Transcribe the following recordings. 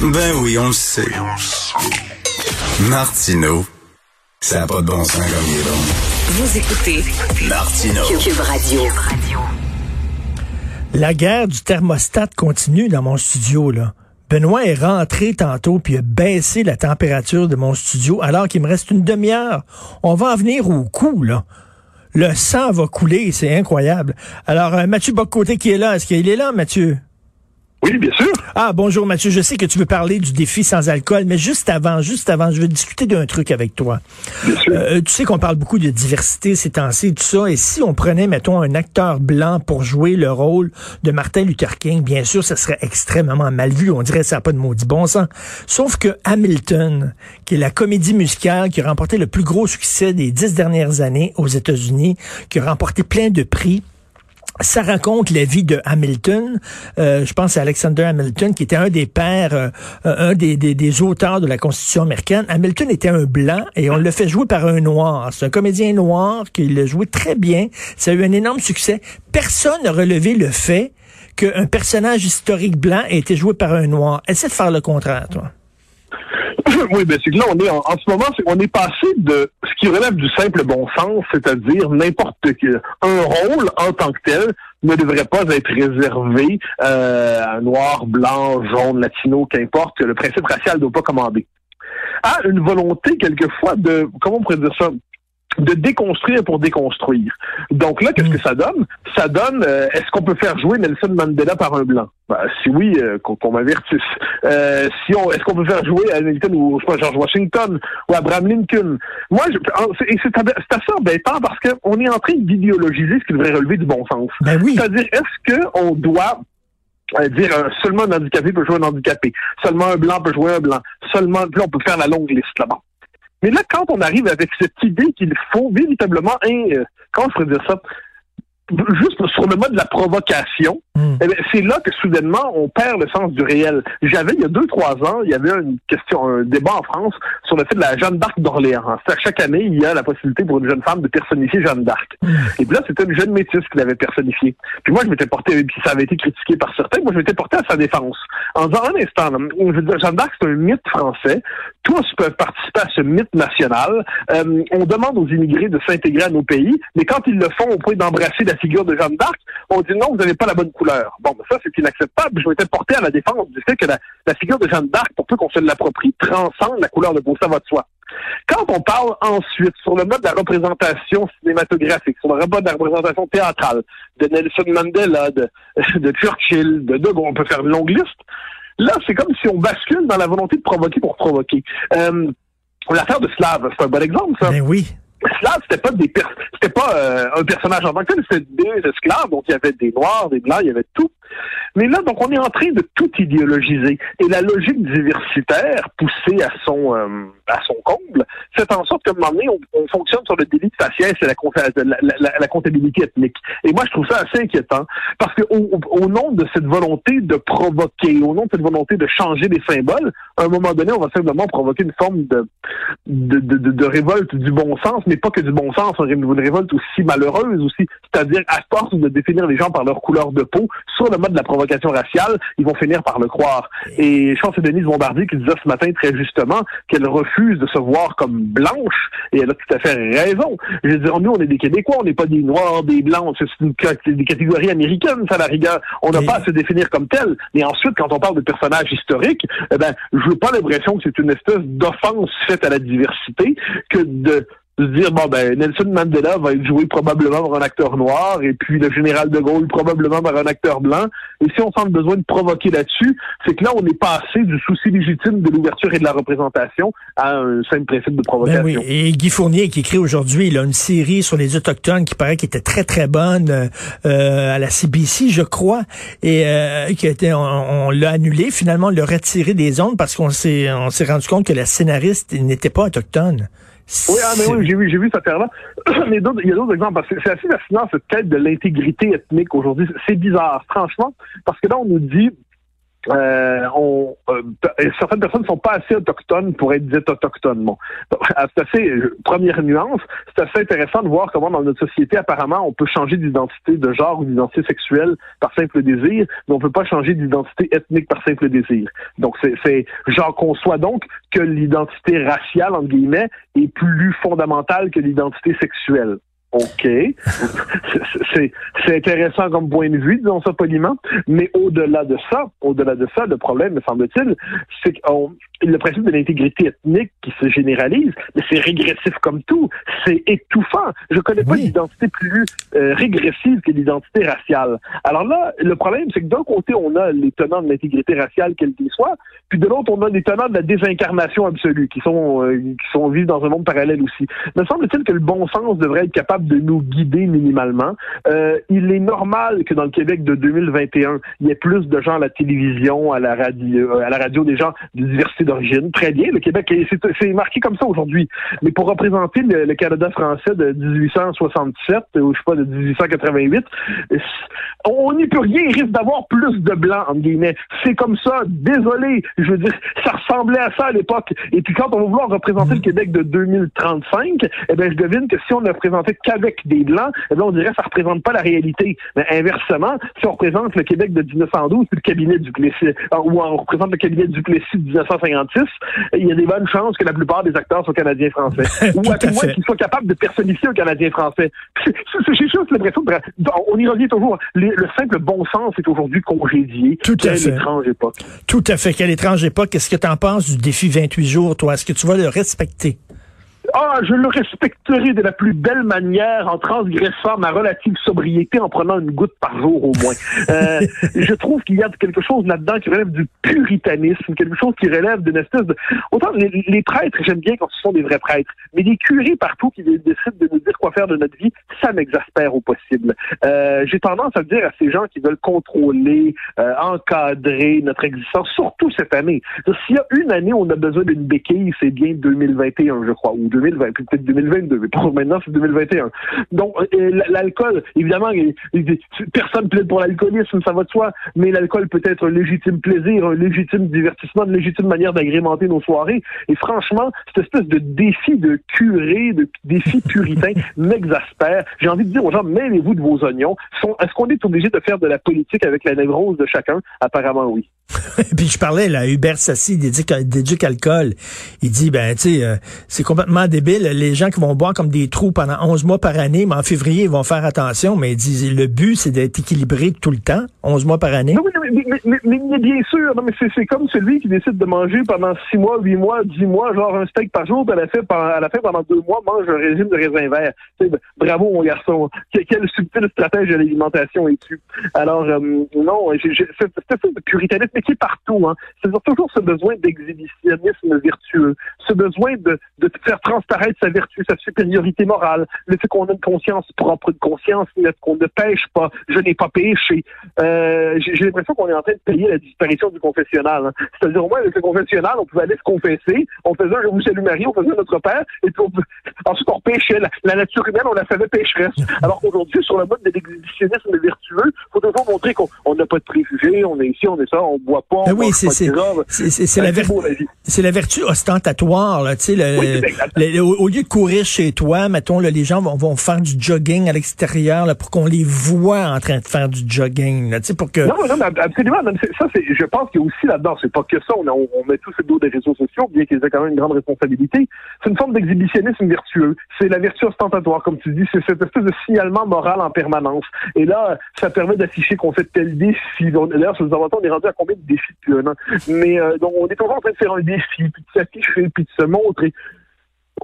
Ben oui, on le sait. Martino, ça n'a pas de bon sens comme il est bon. Vous écoutez Martino. Cube Radio. La guerre du thermostat continue dans mon studio, là. Benoît est rentré tantôt puis a baissé la température de mon studio alors qu'il me reste une demi-heure. On va en venir au coup, là. Le sang va couler, c'est incroyable. Alors, euh, Mathieu Boccoté qui est là, est-ce qu'il est là, Mathieu? Oui, bien sûr. Ah, bonjour Mathieu, je sais que tu veux parler du défi sans alcool, mais juste avant, juste avant, je veux discuter d'un truc avec toi. Bien sûr. Euh, tu sais qu'on parle beaucoup de diversité ces temps-ci, tout ça, et si on prenait, mettons, un acteur blanc pour jouer le rôle de Martin Luther King, bien sûr, ça serait extrêmement mal vu, on dirait que ça n'a pas de maudit bon sens. Sauf que Hamilton, qui est la comédie musicale qui a remporté le plus gros succès des dix dernières années aux États-Unis, qui a remporté plein de prix, ça raconte la vie de Hamilton. Euh, je pense à Alexander Hamilton, qui était un des pères, euh, un des, des, des, auteurs de la Constitution américaine. Hamilton était un blanc et on le fait jouer par un noir. C'est un comédien noir qui le jouait très bien. Ça a eu un énorme succès. Personne n'a relevé le fait qu'un personnage historique blanc ait été joué par un noir. Essaie de faire le contraire, toi. Oui, ben c'est que là, on est en, en ce moment, on est passé de ce qui relève du simple bon sens, c'est-à-dire n'importe quel un rôle en tant que tel ne devrait pas être réservé euh, à noir, blanc, jaune, latino, qu'importe, le principe racial ne doit pas commander. À une volonté quelquefois de, comment on pourrait dire ça, de déconstruire pour déconstruire. Donc là, qu'est-ce que ça donne? Ça donne, euh, est-ce qu'on peut faire jouer Nelson Mandela par un blanc? Ben, si oui, euh, qu'on qu m'avertisse. Euh, si on, est-ce qu'on peut faire jouer à Hamilton ou je sais pas, George Washington ou Abraham Lincoln? Moi, je, c'est, c'est, assez embêtant parce qu'on est en train d'idéologiser ce qui devrait relever du bon sens. Ben oui. C'est-à-dire, est-ce qu'on doit dire euh, seulement un handicapé peut jouer un handicapé, seulement un blanc peut jouer un blanc, seulement, puis là, on peut faire la longue liste là-bas. Mais là, quand on arrive avec cette idée qu'il faut véritablement, un, euh, comment je pourrais dire ça, juste sur le mode de la provocation, mm. eh c'est là que soudainement on perd le sens du réel. J'avais il y a deux trois ans, il y avait une question, un débat en France sur le fait de la Jeanne d'Arc d'Orléans. C'est-à-dire chaque année il y a la possibilité pour une jeune femme de personnifier Jeanne d'Arc. Mm. Et puis là c'était une jeune métisse qui l'avait personnifiée. Puis moi je m'étais porté, puis ça avait été critiqué par certains, moi je m'étais porté à sa défense en disant un instant, là, je veux dire, Jeanne d'Arc c'est un mythe français. Tous peuvent participer à ce mythe national. Euh, on demande aux immigrés de s'intégrer à nos pays, mais quand ils le font au point d'embrasser la figure de Jeanne d'Arc, on dit non, vous n'avez pas la bonne couleur. Bon, ben ça, c'est inacceptable. Je m'étais porté à la défense du fait que la, figure de Jeanne d'Arc, pour peu qu'on se l'approprie, transcende la couleur de peau, ça va de soi. Quand on parle ensuite sur le mode de la représentation cinématographique, sur le mode de la représentation théâtrale, de Nelson Mandela, de, Churchill, de De on peut faire une longue liste, là, c'est comme si on bascule dans la volonté de provoquer pour provoquer. Euh, L'affaire de Slav, c'est un bon exemple, ça? Ben oui. Slav, c'était pas des c'était pas euh, un personnage en tant que tel, c'était des esclaves, donc il y avait des noirs, des blancs, il y avait tout. Mais là, donc on est en train de tout idéologiser. Et la logique diversitaire, poussée à son euh, à son comble, fait en sorte qu'à un moment donné, on, on, fonctionne sur le délit de faciès et la, comptabilité ethnique. Et moi, je trouve ça assez inquiétant, parce que au, nom de cette volonté de provoquer, au nom de cette volonté de changer les symboles, à un moment donné, on va simplement provoquer une forme de, de, de, de révolte du bon sens, mais pas que du bon sens, une révolte aussi malheureuse aussi, c'est-à-dire à force de définir les gens par leur couleur de peau, sur le mode de la provocation raciale, ils vont finir par le croire. Et je pense que c'est Denise Bombardier qui disait ce matin très justement qu'elle refuse de se voir comme blanche, et elle a tout à fait raison. Je veux dire, nous, on est des Québécois, on n'est pas des Noirs, des Blancs, c'est une, des catégories américaines, ça, la rigueur. On n'a pas à se définir comme tel. Mais ensuite, quand on parle de personnages historiques, eh ben, je n'ai pas l'impression que c'est une espèce d'offense faite à la diversité que de se dire bon ben Nelson Mandela va être joué probablement par un acteur noir et puis le général de Gaulle probablement par un acteur blanc et si on sent le besoin de provoquer là-dessus c'est que là on est passé du souci légitime de l'ouverture et de la représentation à un simple principe de provocation. Ben oui. Et Guy Fournier qui écrit aujourd'hui il a une série sur les autochtones qui paraît qui était très très bonne euh, à la CBC je crois et euh, qui a été on, on l'a annulé finalement on l'a retiré des ondes parce qu'on s'est on s'est rendu compte que la scénariste n'était pas autochtone. Oui, ah, mais oui, j'ai vu, j'ai vu cette affaire-là. mais il y a d'autres exemples, parce que c'est assez fascinant, cette quête de l'intégrité ethnique aujourd'hui. C'est bizarre, franchement, parce que là, on nous dit, euh, on, euh, certaines personnes ne sont pas assez autochtones pour être dites autochtones. Bon, c'est assez, première nuance, c'est assez intéressant de voir comment dans notre société, apparemment, on peut changer d'identité de genre ou d'identité sexuelle par simple désir, mais on peut pas changer d'identité ethnique par simple désir. Donc, c'est, j'en conçois donc que l'identité raciale, entre guillemets, est plus fondamentale que l'identité sexuelle. OK. c'est intéressant comme point de vue, disons ça poliment. Mais au-delà de ça, au-delà de ça, le problème, me semble-t-il, c'est que le principe de l'intégrité ethnique qui se généralise, mais c'est régressif comme tout. C'est étouffant. Je connais pas d'identité plus euh, régressive que l'identité raciale. Alors là, le problème, c'est que d'un côté, on a les tenants de l'intégrité raciale, quelle qu'ils soient, puis de l'autre, on a les tenants de la désincarnation absolue, qui sont euh, qui sont vivent dans un monde parallèle aussi. Me semble-t-il que le bon sens devrait être capable de nous guider minimalement. Euh, il est normal que dans le Québec de 2021, il y ait plus de gens à la télévision, à la radio, euh, à la radio, des gens de diversité d'origine. Très bien, le Québec, c'est marqué comme ça aujourd'hui. Mais pour représenter le, Canada français de 1867 ou je sais pas de 1888, on n'y peut rien. Il risque d'avoir plus de blancs entre guillemets. C'est comme ça. Désolé, je veux dire, ça ressemblait à ça à l'époque. Et puis quand on va vouloir représenter le Québec de 2035, eh ben je devine que si on ne représentait qu'avec des blancs, eh bien, on dirait que ça représente pas la réalité. Mais inversement, si on représente le Québec de 1912 puis le cabinet du Plessis, euh, ou on représente le cabinet du Plessis de 1956, il y a des bonnes chances que la plupart des acteurs soient canadiens français. ou à tout moins qu'ils soient capables de personnifier un Canadien français. J'ai juste l'impression on y revient toujours. Le, simple bon sens est aujourd'hui congédié. Tout à fait. étrange époque. Tout à fait. Quelle étrange époque. Qu'est-ce que tu en penses du défi 28 jours, toi? Est-ce que tu vas le respecter? Ah, je le respecterai de la plus belle manière en transgressant ma relative sobriété en prenant une goutte par jour au moins. Euh, je trouve qu'il y a quelque chose là-dedans qui relève du puritanisme, quelque chose qui relève d'une espèce de... Autant les, prêtres, j'aime bien quand ce sont des vrais prêtres, mais les curés partout qui décident de nous dire quoi faire de notre vie, ça m'exaspère au possible. Euh, J'ai tendance à dire à ces gens qui veulent contrôler, euh, encadrer notre existence, surtout cette année. S'il y a une année où on a besoin d'une béquille, c'est bien 2021, je crois, ou 2020, puis peut-être 2022, mais pour maintenant, c'est 2021. Donc, l'alcool, évidemment, personne plaide pour l'alcoolisme, ça va de soi, mais l'alcool peut être un légitime plaisir, un légitime divertissement, une légitime manière d'agrémenter nos soirées. Et franchement, cette espèce de défi de curé, de défi puritain m'exaspère. J'ai envie de dire aux gens, mêlez-vous de vos oignons. Est-ce qu'on est obligé de faire de la politique avec la névrose de chacun? Apparemment, oui. Puis je parlais là, Hubert Sassi d'Éduc Alcool. Il dit ben tu sais euh, c'est complètement débile les gens qui vont boire comme des trous pendant 11 mois par année, mais en février ils vont faire attention, mais il dit le but c'est d'être équilibré tout le temps, 11 mois par année. Oui, mais, mais, mais, bien sûr, non, mais c'est comme celui qui décide de manger pendant 6 mois, 8 mois, 10 mois, genre un steak par jour, puis à la fin, à pendant 2 mois mange un régime de raisin vert. bravo mon garçon. Quel, subtil stratège de l'alimentation es-tu? Alors euh, non, c'est cette de puritanisme partout. Hein. C'est toujours ce besoin d'exhibitionnisme vertueux, ce besoin de, de faire transparaître sa vertu, sa supériorité morale, le fait qu'on a une conscience propre, une conscience qu'on ne pêche pas, je n'ai pas péché. Euh, J'ai l'impression qu'on est en train de payer la disparition du confessionnal. Hein. C'est-à-dire au moins avec le confessionnal, on pouvait aller se confesser, on faisait Je vous salue Marie, on faisait notre Père, et puis ensuite on pêchait. La, nature humaine, on la faisait pécheresse. Alors qu'aujourd'hui, sur le mode de l'exhibitionnisme vertueux, faut toujours montrer qu'on n'a pas de préjugés, on est ici, on est ça, on boit pas, ben oui, c'est c'est la, c'est la vertu ostentatoire. Là, le, au, lieu de courir chez toi, mettons, là, les gens vont, vont faire du jogging à l'extérieur pour qu'on les voit en train de faire du jogging. Là, pour que... Non, non, absolument. ça, je pense qu'il y a aussi là-dedans, c'est pas que ça. On, on, met tous le dos des réseaux sociaux, bien qu'ils aient quand même une grande responsabilité. C'est une forme d'exhibitionnisme vertueux. C'est la vertu ostentatoire, comme tu dis. C'est cette espèce de signalement moral en permanence. Et là, ça permet d'afficher qu'on fait tel défi. D'ailleurs, sur les avantages, on est rendu à combien de défis depuis un? Mais euh, donc, on est en train de faire un défi, puis de s'afficher, puis de se montrer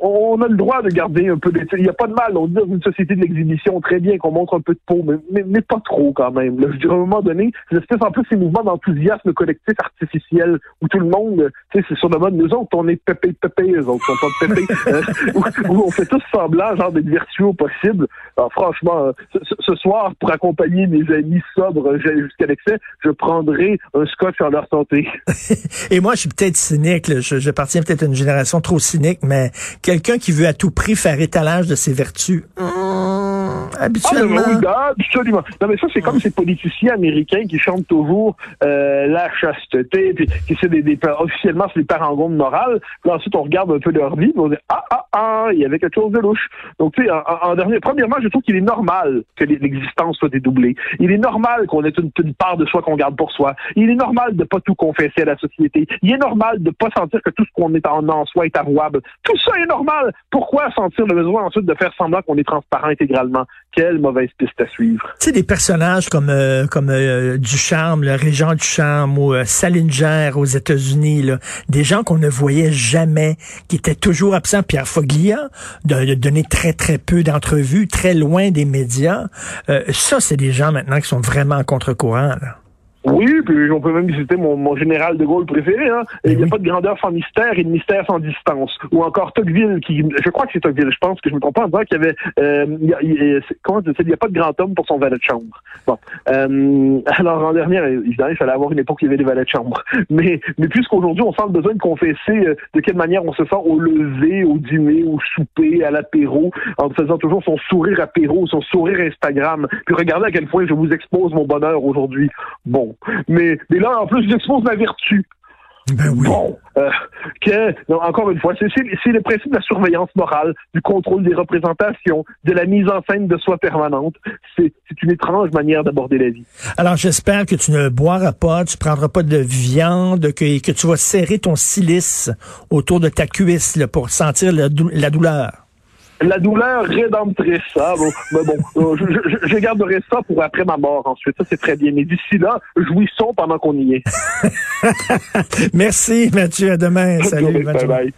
on a le droit de garder un peu de... Il n'y a pas de mal, on dit dans une société de l'exhibition, très bien qu'on montre un peu de peau, mais, mais, pas trop quand même. Je dirais à un moment donné, espèce en plus ces mouvements d'enthousiasme collectif artificiel où tout le monde, tu sais, c'est sur le mode, nous autres, on est pépé pépé, eux autres sont pas pépé, euh, où, on fait tous semblant, genre d'être vertueux au possible. Alors, franchement, ce, soir, pour accompagner mes amis sobres jusqu'à l'excès, je prendrai un scotch en leur santé. Et moi, je suis peut-être cynique, je, je partiens peut-être à une génération trop cynique, mais quelqu'un qui veut à tout prix faire étalage de ses vertus. Hum, Habituellement. Ah, oui, absolument. Non, mais ça, c'est comme ces politiciens américains qui chantent toujours euh, la chasteté, puis qui c'est des, des, officiellement, c'est des parangons de morale. Puis ensuite, on regarde un peu leur vie, puis on dit ah ah ah, il y avait quelque chose de louche. Donc, tu sais, en, en, dernier, premièrement, je trouve qu'il est normal que l'existence soit dédoublée. Il est normal qu'on ait une, une part de soi qu'on garde pour soi. Il est normal de pas tout confesser à la société. Il est normal de pas sentir que tout ce qu'on est en, en soi est avouable. Tout ça est normal. Pourquoi sentir le besoin ensuite de faire semblant qu'on est transparent intégralement? Quelle mauvaise piste à suivre. Tu sais, des personnages comme euh, comme euh, Ducharme, le régent Ducharme ou euh, Salinger aux États-Unis, là, des gens qu'on ne voyait jamais, qui étaient toujours absents. Pierre Foglia, de, de donner très très peu d'entrevues, très loin des médias. Euh, ça, c'est des gens maintenant qui sont vraiment en contre-courant. Oui, puis on peut même visiter mon, mon général de Gaulle préféré. Hein. Il n'y a pas de grandeur sans mystère et de mystère sans distance. Ou encore Tocqueville, qui, je crois que c'est Tocqueville, je pense que je me trompe pas en disant qu'il y avait, euh, il, y a, il, comment il n'y a pas de grand homme pour son valet de chambre. Bon, euh, alors en dernière, évidemment, il fallait avoir une époque où il y avait des valets de chambre. Mais, mais puisqu'aujourd'hui, on sent le besoin de confesser euh, de quelle manière on se sent au lever, au dîner, au souper, à l'apéro, en faisant toujours son sourire apéro, son sourire Instagram. Puis regardez à quel point je vous expose mon bonheur aujourd'hui. Bon, mais, mais là, en plus, j'expose ma vertu. Ben oui. Bon, euh, que, non, encore une fois, c'est le principe de la surveillance morale, du contrôle des représentations, de la mise en scène de soi permanente. C'est une étrange manière d'aborder la vie. Alors, j'espère que tu ne boiras pas, tu prendras pas de viande, que, que tu vas serrer ton silice autour de ta cuisse là, pour sentir la, la douleur la douleur rédemptrice. Ah, bon, mais bon, je, je, je, garderai ça pour après ma mort ensuite. Ça, c'est très bien. Mais d'ici là, jouissons pendant qu'on y est. Merci, Mathieu. À demain. Salut. bye bye.